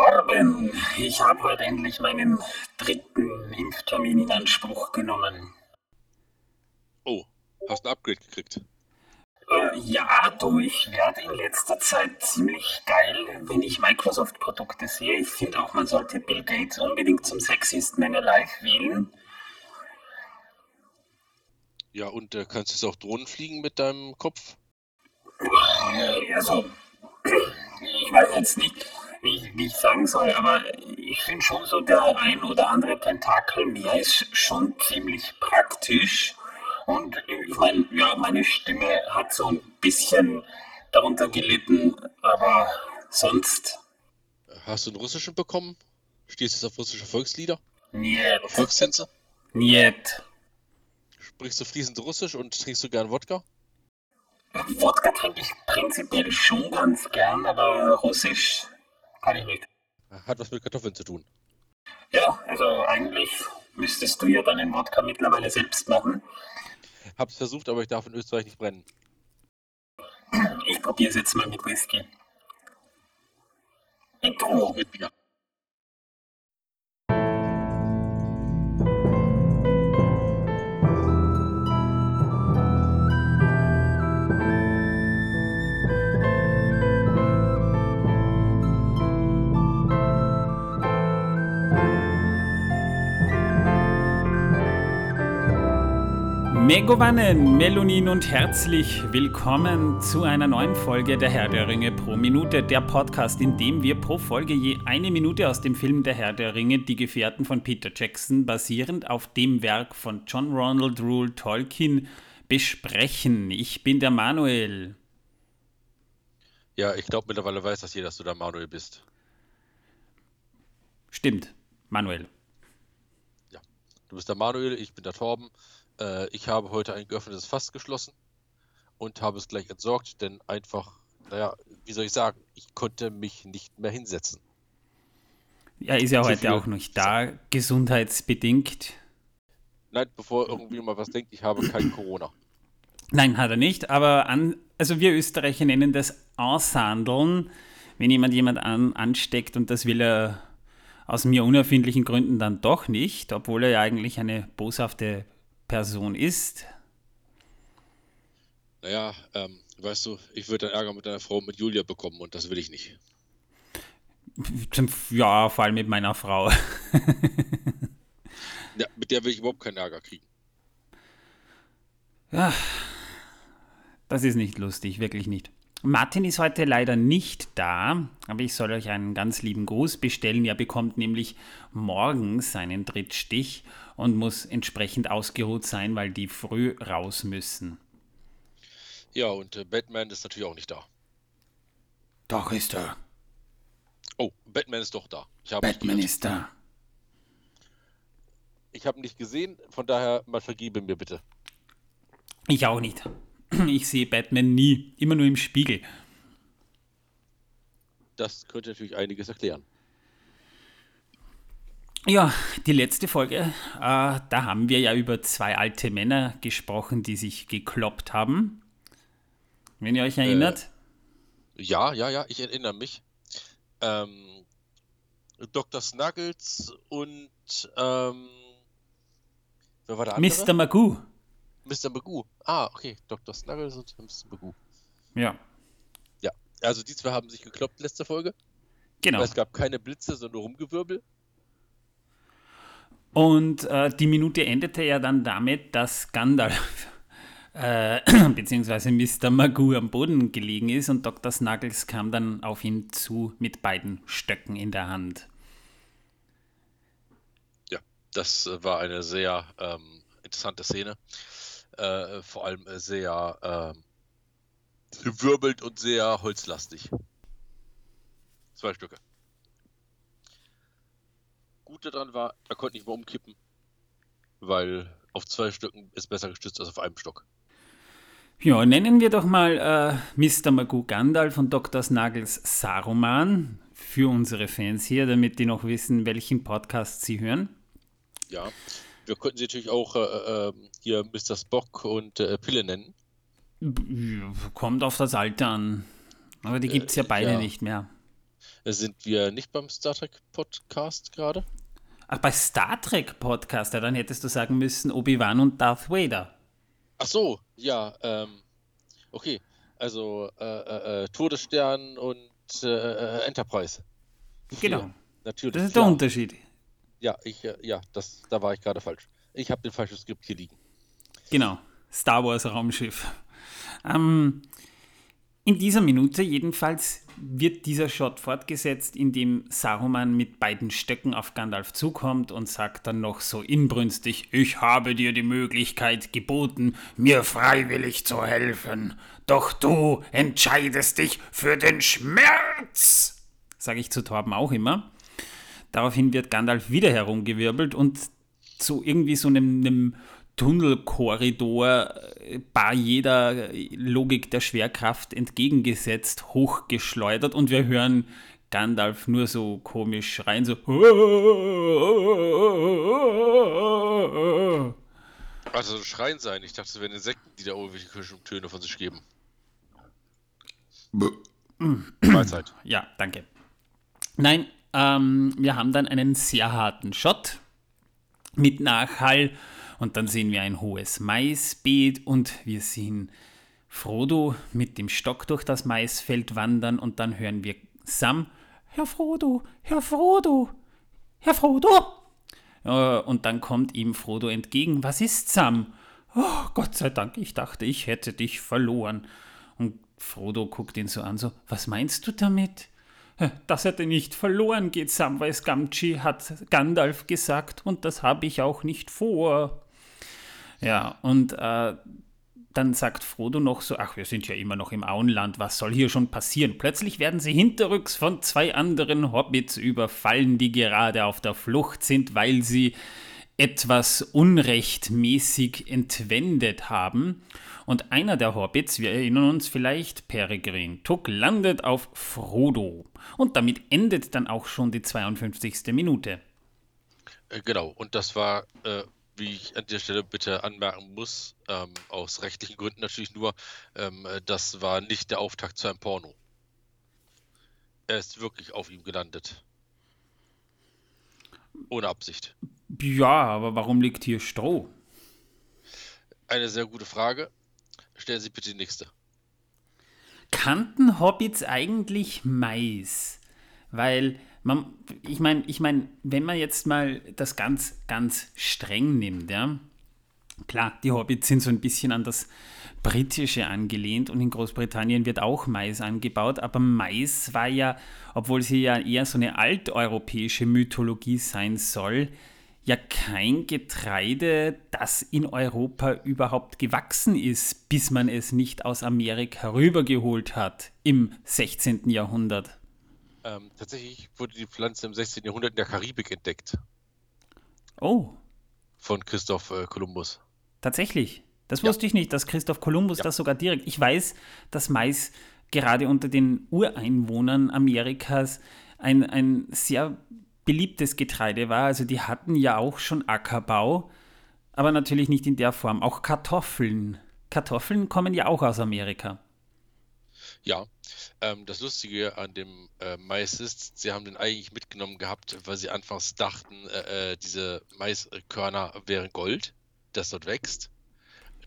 Torben, ich habe heute endlich meinen dritten Impftermin in Anspruch genommen. Oh, hast ein Upgrade gekriegt? Äh, ja, du, ich werde in letzter Zeit ziemlich geil, wenn ich Microsoft-Produkte sehe. Ich finde auch, man sollte Bill Gates unbedingt zum Sexiest Man Alive wählen. Ja, und äh, kannst du jetzt auch Drohnen fliegen mit deinem Kopf? Äh, Also, ich weiß jetzt nicht, wie ich, wie ich sagen soll, aber ich finde schon so, der ein oder andere Tentakel mehr ist schon ziemlich praktisch. Und ich meine, ja, meine Stimme hat so ein bisschen darunter gelitten, aber sonst Hast du einen russischen bekommen? Stehst du jetzt auf russische Volkslieder? niet, Volkstänze? niet. Sprichst du fließend Russisch und trinkst du gern Wodka? Wodka trinke ich prinzipiell schon ganz gern, aber Russisch kann ich nicht. Hat was mit Kartoffeln zu tun. Ja, also eigentlich müsstest du ja deinen Wodka mittlerweile selbst machen. Hab's versucht, aber ich darf in Österreich nicht brennen. Ich probiere es jetzt mal mit Whisky. Intro. Mit Bier. Megovanen, Melonin und herzlich willkommen zu einer neuen Folge der Herr der Ringe pro Minute, der Podcast, in dem wir pro Folge je eine Minute aus dem Film Der Herr der Ringe, Die Gefährten von Peter Jackson, basierend auf dem Werk von John Ronald Rule Tolkien, besprechen. Ich bin der Manuel. Ja, ich glaube mittlerweile weiß das jeder, dass du da Manuel bist. Stimmt, Manuel. Du bist der Manuel, ich bin der Torben. Äh, ich habe heute ein geöffnetes Fass geschlossen und habe es gleich entsorgt, denn einfach, naja, wie soll ich sagen, ich konnte mich nicht mehr hinsetzen. Ja, ist ja Zu heute auch nicht da, gesundheitsbedingt. Nein, bevor irgendwie mal was denkt, ich habe kein Corona. Nein, hat er nicht, aber an, also wir Österreicher nennen das Ansandeln, wenn jemand jemand an, ansteckt und das will er aus mir unerfindlichen Gründen dann doch nicht, obwohl er ja eigentlich eine boshafte Person ist. Naja, ähm, weißt du, ich würde dann Ärger mit deiner Frau, mit Julia bekommen und das will ich nicht. Ja, vor allem mit meiner Frau. Ja, mit der will ich überhaupt keinen Ärger kriegen. Ja, das ist nicht lustig, wirklich nicht. Martin ist heute leider nicht da, aber ich soll euch einen ganz lieben Gruß bestellen. Er bekommt nämlich morgen seinen Drittstich und muss entsprechend ausgeruht sein, weil die früh raus müssen. Ja, und äh, Batman ist natürlich auch nicht da. Doch ist er. Oh, Batman ist doch da. Ich habe Batman ihn ist da. Ich habe ihn nicht gesehen, von daher mal vergebe mir bitte. Ich auch nicht. Ich sehe Batman nie, immer nur im Spiegel. Das könnte natürlich einiges erklären. Ja, die letzte Folge, äh, da haben wir ja über zwei alte Männer gesprochen, die sich gekloppt haben. Wenn ihr euch erinnert. Ja, ja, ja, ich erinnere mich. Ähm, Dr. Snuggles und ähm, wer war der andere? Mr. Magoo. Mr. Magoo. Ah, okay. Dr. Snuggles und Mr. Magoo. Ja, Also die zwei haben sich gekloppt letzte Folge. genau. Es gab keine Blitze, sondern nur Rumgewirbel. Und äh, die Minute endete ja dann damit, dass Gandalf äh, beziehungsweise Mr. Magoo am Boden gelegen ist und Dr. Snuggles kam dann auf ihn zu mit beiden Stöcken in der Hand. Ja, das war eine sehr ähm, interessante Szene. Äh, vor allem äh, sehr ähm, gewirbelt und sehr holzlastig. Zwei Stücke. Gut daran war, er konnte nicht mehr umkippen, weil auf zwei Stücken ist besser gestützt als auf einem Stock. Ja, nennen wir doch mal äh, Mr. Magoo Gandalf und Dr. Snuggles Saruman für unsere Fans hier, damit die noch wissen, welchen Podcast sie hören. Ja, wir könnten sie natürlich auch äh, äh, hier Mr. Spock und äh, Pille nennen. Kommt auf das Alter an. Aber die gibt es ja beide ja. nicht mehr. Sind wir nicht beim Star Trek Podcast gerade? Ach, bei Star Trek Podcast, ja, dann hättest du sagen müssen Obi-Wan und Darth Vader. Ach so, ja, ähm, okay. Also äh, äh, äh Todesstern und äh, äh Enterprise. Genau. Natürlich. Das ist klar. der Unterschied. Ja, ich, äh, ja, das, da war ich gerade falsch. Ich habe den falschen Skript hier liegen. Genau. Star Wars Raumschiff. Ähm, in dieser Minute jedenfalls wird dieser Shot fortgesetzt, in dem Saruman mit beiden Stöcken auf Gandalf zukommt und sagt dann noch so inbrünstig, ich habe dir die Möglichkeit geboten, mir freiwillig zu helfen, doch du entscheidest dich für den Schmerz, sage ich zu Torben auch immer. Daraufhin wird Gandalf wieder herumgewirbelt und zu irgendwie so einem, einem Tunnelkorridor bei jeder Logik der Schwerkraft entgegengesetzt, hochgeschleudert und wir hören Gandalf nur so komisch schreien, so. Also schreien sein. Ich dachte, es wären Insekten, die da irgendwelche Töne von sich geben. Mahlzeit. Ja, danke. Nein, ähm, wir haben dann einen sehr harten Shot mit Nachhall und dann sehen wir ein hohes Maisbeet und wir sehen Frodo mit dem Stock durch das Maisfeld wandern und dann hören wir Sam, Herr Frodo, Herr Frodo, Herr Frodo. Äh, und dann kommt ihm Frodo entgegen. Was ist Sam? Oh, Gott sei Dank, ich dachte, ich hätte dich verloren. Und Frodo guckt ihn so an, so, was meinst du damit? Dass er denn nicht verloren geht, Samwise Gamgee, hat Gandalf gesagt, und das habe ich auch nicht vor. Ja, und äh, dann sagt Frodo noch so, ach, wir sind ja immer noch im Auenland, was soll hier schon passieren? Plötzlich werden sie hinterrücks von zwei anderen Hobbits überfallen, die gerade auf der Flucht sind, weil sie etwas unrechtmäßig entwendet haben. Und einer der Hobbits, wir erinnern uns vielleicht, Peregrin Tuck, landet auf Frodo. Und damit endet dann auch schon die 52. Minute. Äh, genau, und das war äh, wie ich an der Stelle bitte anmerken muss, ähm, aus rechtlichen Gründen natürlich nur, ähm, das war nicht der Auftakt zu einem Porno. Er ist wirklich auf ihm gelandet. Ohne Absicht. Ja, aber warum liegt hier Stroh? Eine sehr gute Frage. Stellen Sie bitte die nächste. Kannten Hobbits eigentlich Mais? Weil man, ich meine, ich mein, wenn man jetzt mal das ganz, ganz streng nimmt, ja, klar, die Hobbits sind so ein bisschen an das Britische angelehnt und in Großbritannien wird auch Mais angebaut, aber Mais war ja, obwohl sie ja eher so eine alteuropäische Mythologie sein soll, ja kein Getreide, das in Europa überhaupt gewachsen ist, bis man es nicht aus Amerika rübergeholt hat im 16. Jahrhundert. Ähm, tatsächlich wurde die Pflanze im 16. Jahrhundert in der Karibik entdeckt. Oh. Von Christoph äh, Kolumbus. Tatsächlich. Das wusste ja. ich nicht, dass Christoph Kolumbus ja. das sogar direkt. Ich weiß, dass Mais gerade unter den Ureinwohnern Amerikas ein, ein sehr beliebtes Getreide war. Also die hatten ja auch schon Ackerbau, aber natürlich nicht in der Form. Auch Kartoffeln. Kartoffeln kommen ja auch aus Amerika. Ja, ähm, das Lustige an dem äh, Mais ist, sie haben den eigentlich mitgenommen gehabt, weil sie anfangs dachten, äh, äh, diese Maiskörner wären Gold, das dort wächst.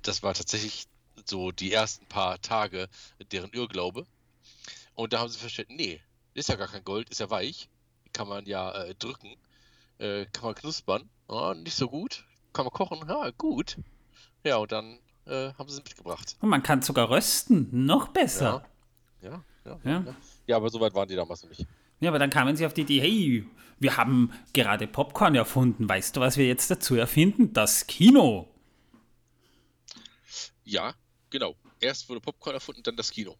Das war tatsächlich so die ersten paar Tage deren Irrglaube. Und da haben sie verstanden, nee, ist ja gar kein Gold, ist ja weich, kann man ja äh, drücken, äh, kann man knuspern, oh, nicht so gut, kann man kochen, ja, gut. Ja, und dann äh, haben sie es mitgebracht. Und man kann sogar rösten, noch besser. Ja, ja ja, ja. ja aber so weit waren die damals noch nicht. Ja, aber dann kamen sie auf die Idee, hey, wir haben gerade Popcorn erfunden. Weißt du, was wir jetzt dazu erfinden? Das Kino. Ja, genau. Erst wurde Popcorn erfunden, dann das Kino.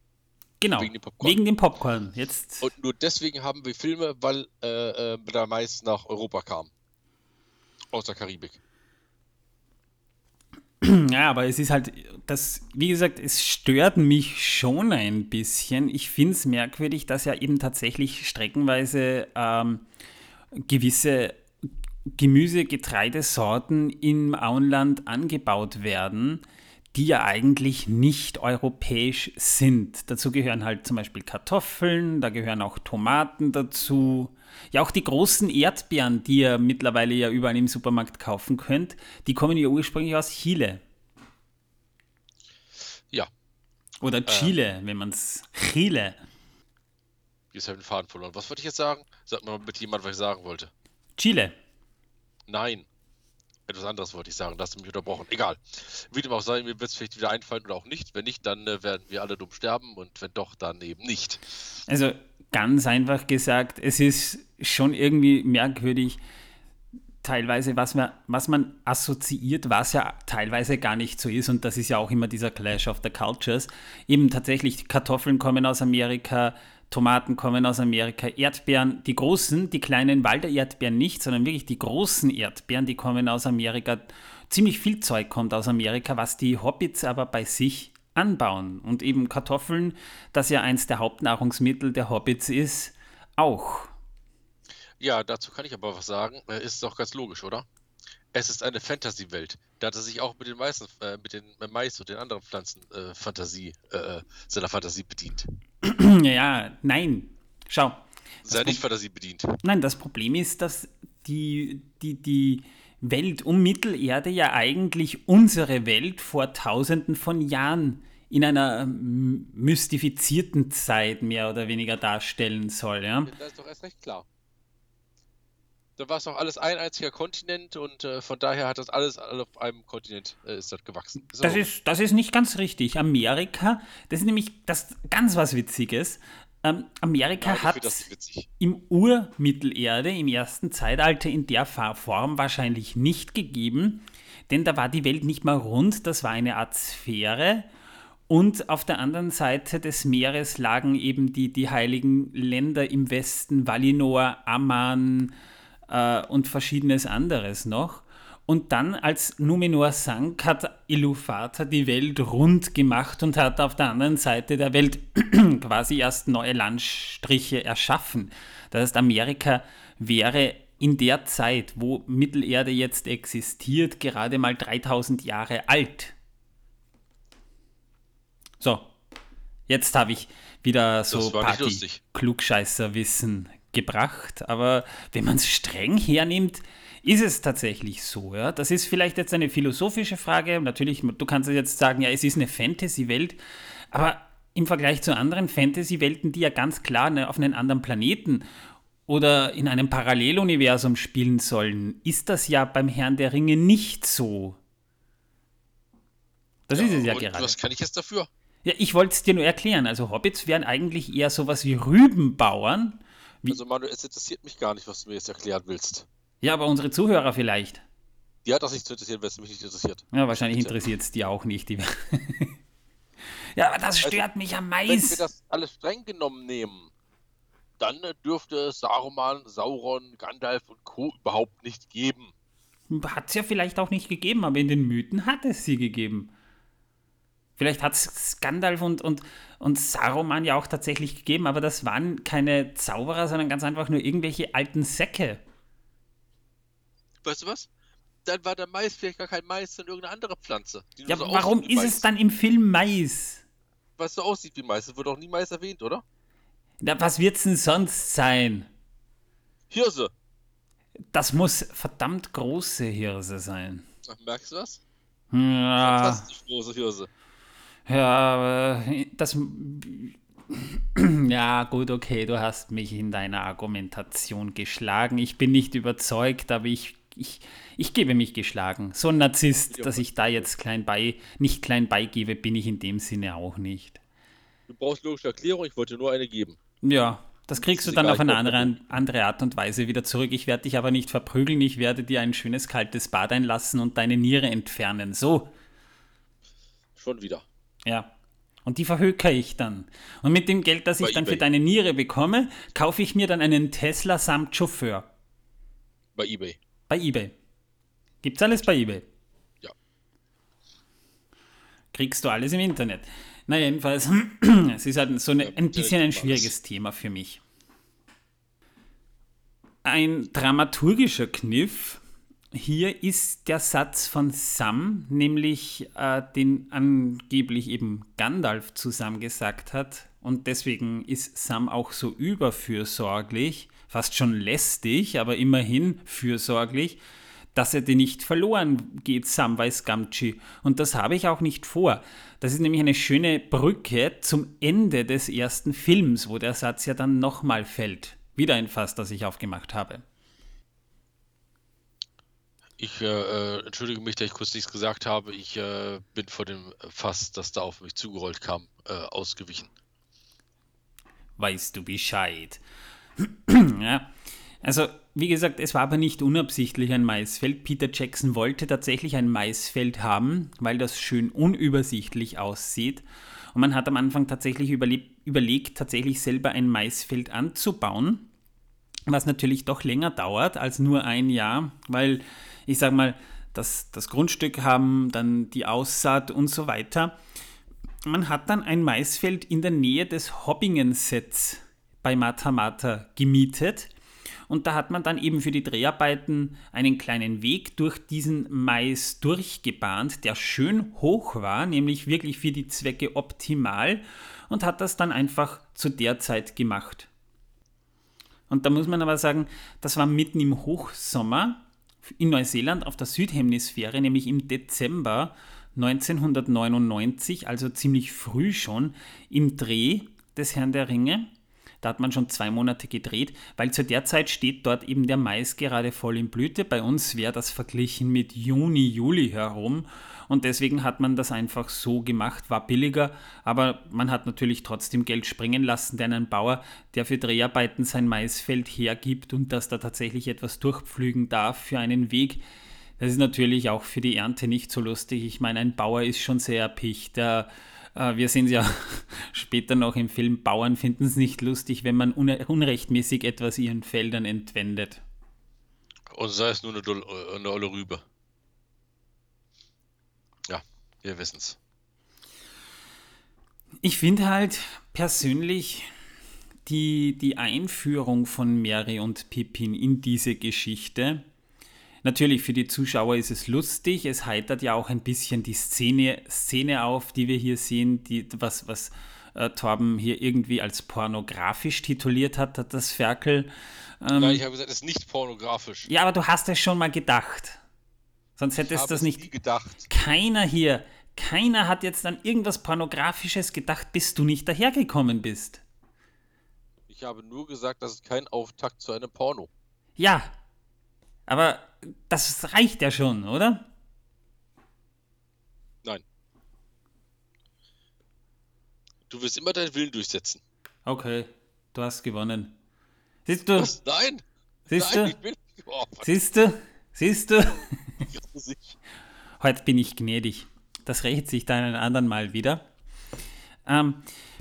Genau. Wegen dem Popcorn. Wegen dem Popcorn. Jetzt. Und nur deswegen haben wir Filme, weil äh, äh, der Mais nach Europa kam. Aus der Karibik. Ja, aber es ist halt, das, wie gesagt, es stört mich schon ein bisschen. Ich finde es merkwürdig, dass ja eben tatsächlich streckenweise ähm, gewisse Gemüse, Getreidesorten im Auenland angebaut werden, die ja eigentlich nicht europäisch sind. Dazu gehören halt zum Beispiel Kartoffeln, da gehören auch Tomaten dazu. Ja, auch die großen Erdbeeren, die ihr mittlerweile ja überall im Supermarkt kaufen könnt, die kommen ja ursprünglich aus Chile. Ja. Oder Chile, wenn man es Chile. Jetzt habe ich den Faden verloren. Was wollte ich jetzt sagen? Sag mal bitte jemand, was ich sagen wollte. Chile. Nein. Etwas anderes wollte ich sagen, da hast du mich unterbrochen. Egal. Wie dem auch sei, mir wird es vielleicht wieder einfallen oder auch nicht. Wenn nicht, dann äh, werden wir alle dumm sterben und wenn doch, dann eben nicht. Also ganz einfach gesagt, es ist schon irgendwie merkwürdig, teilweise, was man, was man assoziiert, was ja teilweise gar nicht so ist. Und das ist ja auch immer dieser Clash of the Cultures. Eben tatsächlich, Kartoffeln kommen aus Amerika, Tomaten kommen aus Amerika, Erdbeeren, die großen, die kleinen Walder-Erdbeeren nicht, sondern wirklich die großen Erdbeeren, die kommen aus Amerika. Ziemlich viel Zeug kommt aus Amerika, was die Hobbits aber bei sich anbauen. Und eben Kartoffeln, das ja eins der Hauptnahrungsmittel der Hobbits ist, auch. Ja, dazu kann ich aber was sagen. Äh, Ist doch ganz logisch, oder? Es ist eine Fantasy-Welt. Da hat er sich auch mit den meisten, äh, mit den mit Mais und den anderen Pflanzen äh, Fantasie, äh, seiner Fantasie bedient. Ja, nein. Schau. Sei nicht Fantasie bedient. Nein, das Problem ist, dass die, die, die Welt um Mittelerde ja eigentlich unsere Welt vor tausenden von Jahren in einer ähm, mystifizierten Zeit mehr oder weniger darstellen soll. Ja? Da ist doch erst recht klar. Da war es doch alles ein einziger Kontinent und äh, von daher hat das alles auf einem Kontinent äh, ist das gewachsen. So. Das, ist, das ist nicht ganz richtig. Amerika, das ist nämlich das ganz was Witziges. Ähm, Amerika ich hat im Urmittelerde, im ersten Zeitalter, in der Form wahrscheinlich nicht gegeben, denn da war die Welt nicht mal rund, das war eine Art Sphäre. Und auf der anderen Seite des Meeres lagen eben die, die heiligen Länder im Westen, Valinor, Amman äh, und verschiedenes anderes noch. Und dann, als Numenor sank, hat Iluvatar die Welt rund gemacht und hat auf der anderen Seite der Welt quasi erst neue Landstriche erschaffen. Das heißt, Amerika wäre in der Zeit, wo Mittelerde jetzt existiert, gerade mal 3000 Jahre alt. So, jetzt habe ich wieder so. Party-Klugscheißer-Wissen gebracht, aber wenn man es streng hernimmt, ist es tatsächlich so. Ja? Das ist vielleicht jetzt eine philosophische Frage. Natürlich, du kannst jetzt sagen, ja, es ist eine Fantasy-Welt, aber im Vergleich zu anderen Fantasy-Welten, die ja ganz klar ne- auf einen anderen Planeten oder in einem Paralleluniversum spielen sollen, ist das ja beim Herrn der Ringe nicht so. Das ist es ja gerade. was kann ich jetzt dafür? Ja, ich wollte es dir nur erklären. Also Hobbits wären eigentlich eher sowas wie Rübenbauern. Wie- Also Manuel, es interessiert mich gar nicht, was du mir jetzt erklären willst. Ja, aber unsere Zuhörer vielleicht. Die hat das nicht zu interessieren, wenn es mich nicht interessiert. Ja, wahrscheinlich interessiert es die auch nicht. Die ja, aber das stört mich am Wenn wir meisten. das alles streng genommen nehmen, dann äh, dürfte es Saruman, Sauron, Gandalf und Co. überhaupt nicht geben. Hat es ja vielleicht auch nicht gegeben, aber in den Mythen hat es sie gegeben. Vielleicht hat es Gandalf und, und, und Saruman ja auch tatsächlich gegeben, aber das waren keine Zauberer, sondern ganz einfach nur irgendwelche alten Säcke. Weißt du was? Dann war der Mais vielleicht gar kein Mais, sondern irgendeine andere Pflanze. Ja, so warum ist Mais. es dann im Film Mais? Was so aussieht wie Mais. Das wird doch nie Mais erwähnt, oder? Na, was wird's denn sonst sein? Hirse. Das muss verdammt große Hirse sein. Ach, merkst du was? Ja, Fantastisch große Hirse. Ja, das. Ja, gut, okay, du hast mich in deiner Argumentation geschlagen. Ich bin nicht überzeugt, aber ich, ich, ich gebe mich geschlagen. So ein Narzisst, Ja. dass ich da jetzt klein bei, nicht klein beigebe, bin ich in dem Sinne auch nicht. Du brauchst logische Erklärung, ich wollte nur eine geben. Ja, das kriegst du ist dann egal, auf eine andere, andere Art und Weise wieder zurück. Ich werde dich aber nicht verprügeln, ich werde dir ein schönes kaltes Bad einlassen und deine Niere entfernen. So, Schon wieder. Ja. Und die verhöker ich dann. Und mit dem Geld, das ich Bei dann für eBay. deine Niere bekomme, kaufe ich mir dann einen Tesla samt Chauffeur. Bei Ebay. Bei eBay. Gibt's alles bei eBay? Ja. Kriegst du alles im Internet. Na jedenfalls, es ist halt so eine, ein bisschen ein schwieriges Thema für mich. Ein dramaturgischer Kniff hier ist der Satz von Sam, nämlich äh, den angeblich eben Gandalf zusammengesagt hat. Und deswegen ist Sam auch so überfürsorglich, fast schon lästig, aber immerhin fürsorglich, dass er den nicht verloren geht, Samwise Gamgee. Und das habe ich auch nicht vor. Das ist nämlich eine schöne Brücke zum Ende des ersten Films, wo der Satz ja dann nochmal fällt. Wieder ein Fass, das ich aufgemacht habe. Ich äh, äh, entschuldige mich, dass ich kurz nichts gesagt habe. Ich äh, bin vor dem Fass, das da auf mich zugerollt kam, äh, ausgewichen. Weißt du Bescheid? ja. Also, wie gesagt, es war aber nicht unabsichtlich ein Maisfeld. Peter Jackson wollte tatsächlich ein Maisfeld haben, weil das schön unübersichtlich aussieht. Und man hat am Anfang tatsächlich überlegt, tatsächlich selber ein Maisfeld anzubauen, was natürlich doch länger dauert als nur ein Jahr, weil ich sage mal, das, das Grundstück haben, dann die Aussaat und so weiter. Man hat dann ein Maisfeld in der Nähe des Hobbingen-Sets bei Mata Mata gemietet. Und da hat man dann eben für die Dreharbeiten einen kleinen Weg durch diesen Mais durchgebahnt, der schön hoch war, nämlich wirklich für die Zwecke optimal und hat das dann einfach zu der Zeit gemacht. Und da muss man aber sagen, das war mitten im Hochsommer in Neuseeland auf der Südhemisphäre, nämlich im Dezember 1999, also ziemlich früh schon, im Dreh des Herrn der Ringe. Da hat man schon zwei Monate gedreht, weil zu der Zeit steht dort eben der Mais gerade voll in Blüte. Bei uns wäre das verglichen mit Juni, Juli herum. Und deswegen hat man das einfach so gemacht, war billiger, aber man hat natürlich trotzdem Geld springen lassen, denn ein Bauer, der für Dreharbeiten sein Maisfeld hergibt und das da tatsächlich etwas durchpflügen darf für einen Weg, das ist natürlich auch für die Ernte nicht so lustig. Ich meine, ein Bauer ist schon sehr erpicht. Der äh, wir sehen es ja später noch im Film, Bauern finden es nicht lustig, wenn man unrechtmäßig etwas ihren Feldern entwendet. Und sei es nur eine, eine olle Rübe. Wir wissen es. Ich finde halt persönlich die, die Einführung von Mary und Pippin in diese Geschichte Natürlich, für die Zuschauer ist es lustig, es heitert ja auch ein bisschen die Szene, Szene auf, die wir hier sehen, die, was, was äh, Torben hier irgendwie als pornografisch tituliert hat, hat das Ferkel. Ähm, Nein, ich habe gesagt, es ist nicht pornografisch. Ja, aber du hast es schon mal gedacht. Sonst hättest du das nicht. Nie gedacht. Keiner hier, keiner hat jetzt an irgendwas Pornografisches gedacht, bis du nicht dahergekommen bist. Ich habe nur gesagt, das ist kein Auftakt zu einem Porno. Ja, aber das reicht ja schon, oder? Nein. Du wirst immer deinen Willen durchsetzen. Okay, du hast gewonnen. Siehst du? Was? Nein! Siehst Nein, du? Ich bin... oh, Siehst du? Siehst du? Heute bin ich gnädig. Das rächt sich dann einen anderen Mal wieder. Ähm,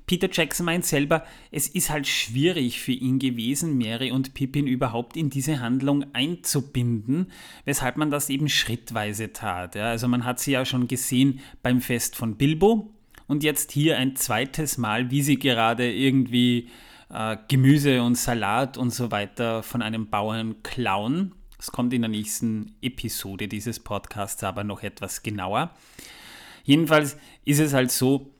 Peter Jackson meint selber, es ist halt schwierig für ihn gewesen, Mary und Pippin überhaupt in diese Handlung einzubinden, weshalb man das eben schrittweise tat. Ja, also man hat sie ja schon gesehen beim Fest von Bilbo und jetzt hier ein zweites Mal, wie sie gerade irgendwie äh, Gemüse und Salat und so weiter von einem Bauern klauen. Das kommt in der nächsten Episode dieses Podcasts aber noch etwas genauer. Jedenfalls ist es halt so,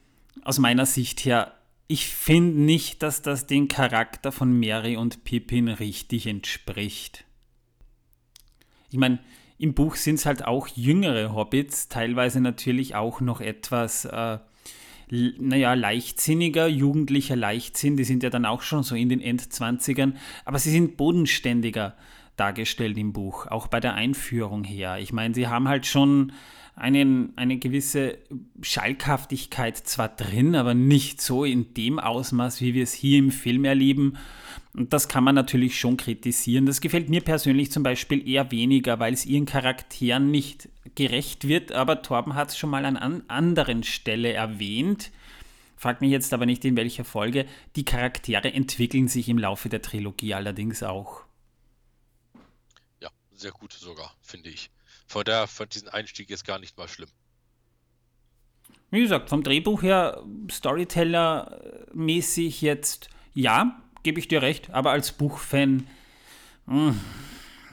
aus meiner Sicht her, ich finde nicht, dass das den Charakter von Mary und Pippin richtig entspricht. Ich meine, im Buch sind es halt auch jüngere Hobbits, teilweise natürlich auch noch etwas, äh, naja, leichtsinniger, jugendlicher Leichtsinn, die sind ja dann auch schon so in den Endzwanzigern, aber sie sind bodenständiger dargestellt im Buch, auch bei der Einführung her. Ich meine, sie haben halt schon einen, eine gewisse Schalkhaftigkeit zwar drin, aber nicht so in dem Ausmaß, wie wir es hier im Film erleben. Und das kann man natürlich schon kritisieren. Das gefällt mir persönlich zum Beispiel eher weniger, weil es ihren Charakteren nicht gerecht wird. Aber Torben hat es schon mal an an anderen Stelle erwähnt. Frag mich jetzt aber nicht in welcher Folge. Die Charaktere entwickeln sich im Laufe der Trilogie allerdings auch. Ja, sehr gut sogar, finde ich. Von daher fand diesen Einstieg jetzt gar nicht mal schlimm. Wie gesagt, vom Drehbuch her, Storyteller-mäßig jetzt, ja, gebe ich dir recht, aber als Buchfan, hm,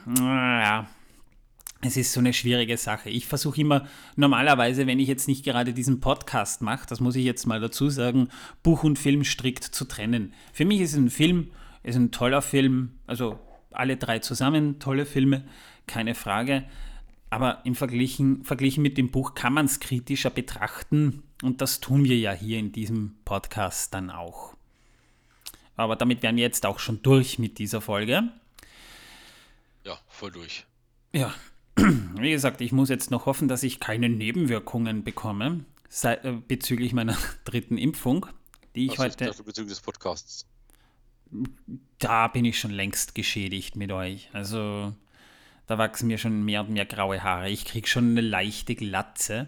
naja, es ist so eine schwierige Sache. Ich versuche immer normalerweise, wenn ich jetzt nicht gerade diesen Podcast mache, das muss ich jetzt mal dazu sagen, Buch und Film strikt zu trennen. Für mich ist ein Film, ist ein toller Film, also alle drei zusammen tolle Filme, keine Frage. Aber im Verglichen, verglichen mit dem Buch kann man es kritischer betrachten und das tun wir ja hier in diesem Podcast dann auch. Aber damit wären wir jetzt auch schon durch mit dieser Folge. Ja, voll durch. Ja, wie gesagt, ich muss jetzt noch hoffen, dass ich keine Nebenwirkungen bekomme äh, bezüglich meiner dritten Impfung, die ich Also heute. dachte, bezüglich des Podcasts. da bin ich schon längst geschädigt mit euch. Also da wachsen mir schon mehr und mehr graue Haare. Ich kriege schon eine leichte Glatze,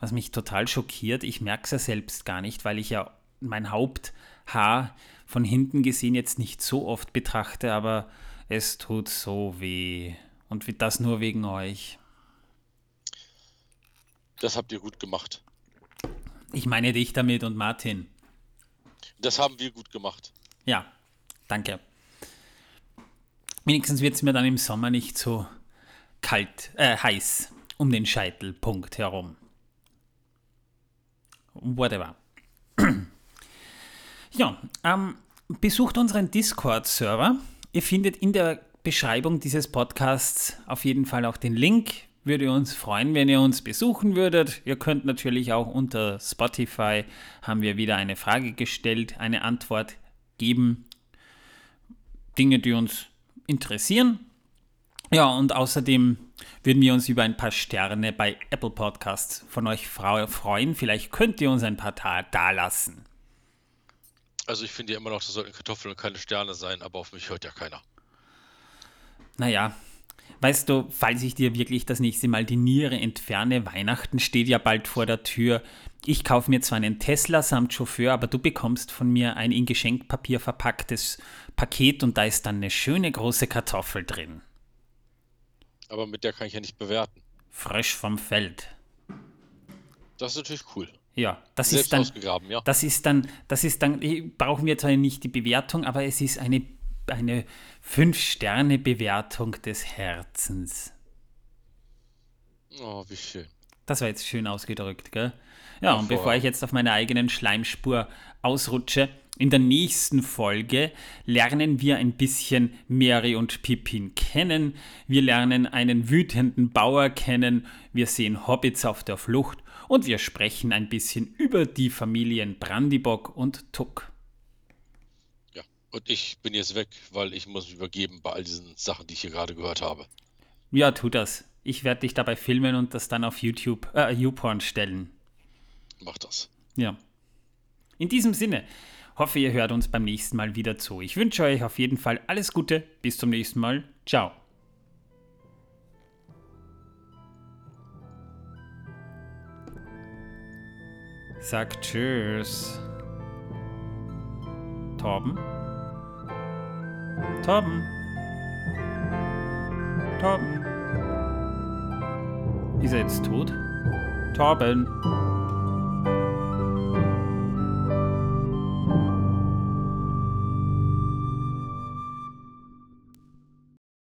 was mich total schockiert. Ich merke es ja selbst gar nicht, weil ich ja mein Haupthaar von hinten gesehen jetzt nicht so oft betrachte, aber es tut so weh. Und wie- das nur wegen euch. Das habt ihr gut gemacht. Ich meine dich damit und Martin. Das haben wir gut gemacht. Ja, danke. Wenigstens wird es mir dann im Sommer nicht so kalt, äh, heiß um den Scheitelpunkt herum. Whatever. Ja, ähm, besucht unseren Discord-Server. Ihr findet in der Beschreibung dieses Podcasts auf jeden Fall auch den Link. Würde uns freuen, wenn ihr uns besuchen würdet. Ihr könnt natürlich auch unter Spotify haben wir wieder eine Frage gestellt, eine Antwort geben. Dinge, die uns interessieren. Ja, und außerdem würden wir uns über ein paar Sterne bei Apple Podcasts von euch freuen. Vielleicht könnt ihr uns ein paar da dalassen. Also ich finde ja immer noch, das sollten Kartoffeln und keine Sterne sein, aber auf mich hört ja keiner. Naja, weißt du, falls ich dir wirklich das nächste Mal die Niere entferne, Weihnachten steht ja bald vor der Tür. Ich kaufe mir zwar einen Tesla samt Chauffeur, aber du bekommst von mir ein in Geschenkpapier verpacktes Paket und da ist dann eine schöne große Kartoffel drin. Aber mit der kann ich ja nicht bewerten. Frisch vom Feld. Das ist natürlich cool. Ja, das Selbst ist dann. ausgegraben, ja. Das ist dann, das ist dann, brauchen wir zwar nicht die Bewertung, aber es ist eine, eine Fünf-Sterne-Bewertung des Herzens. Oh, wie schön. Das war jetzt schön ausgedrückt, gell? Ja, und bevor ich jetzt auf meiner eigenen Schleimspur ausrutsche, in der nächsten Folge lernen wir ein bisschen Mary und Pippin kennen. Wir lernen einen wütenden Bauer kennen. Wir sehen Hobbits auf der Flucht und wir sprechen ein bisschen über die Familien Brandybock und Tuck. Ja. Und ich bin jetzt weg, weil ich muss mich übergeben bei all diesen Sachen, die ich hier gerade gehört habe. Ja, tu das. Ich werde dich dabei filmen und das dann auf YouTube, äh, YouPorn stellen. Mach das. Ja. In diesem Sinne, hoffe ihr hört uns beim nächsten Mal wieder zu. Ich wünsche euch auf jeden Fall alles Gute. Bis zum nächsten Mal. Ciao. Sag Tschüss. Torben? Torben? Torben? Ist er jetzt tot? Torben?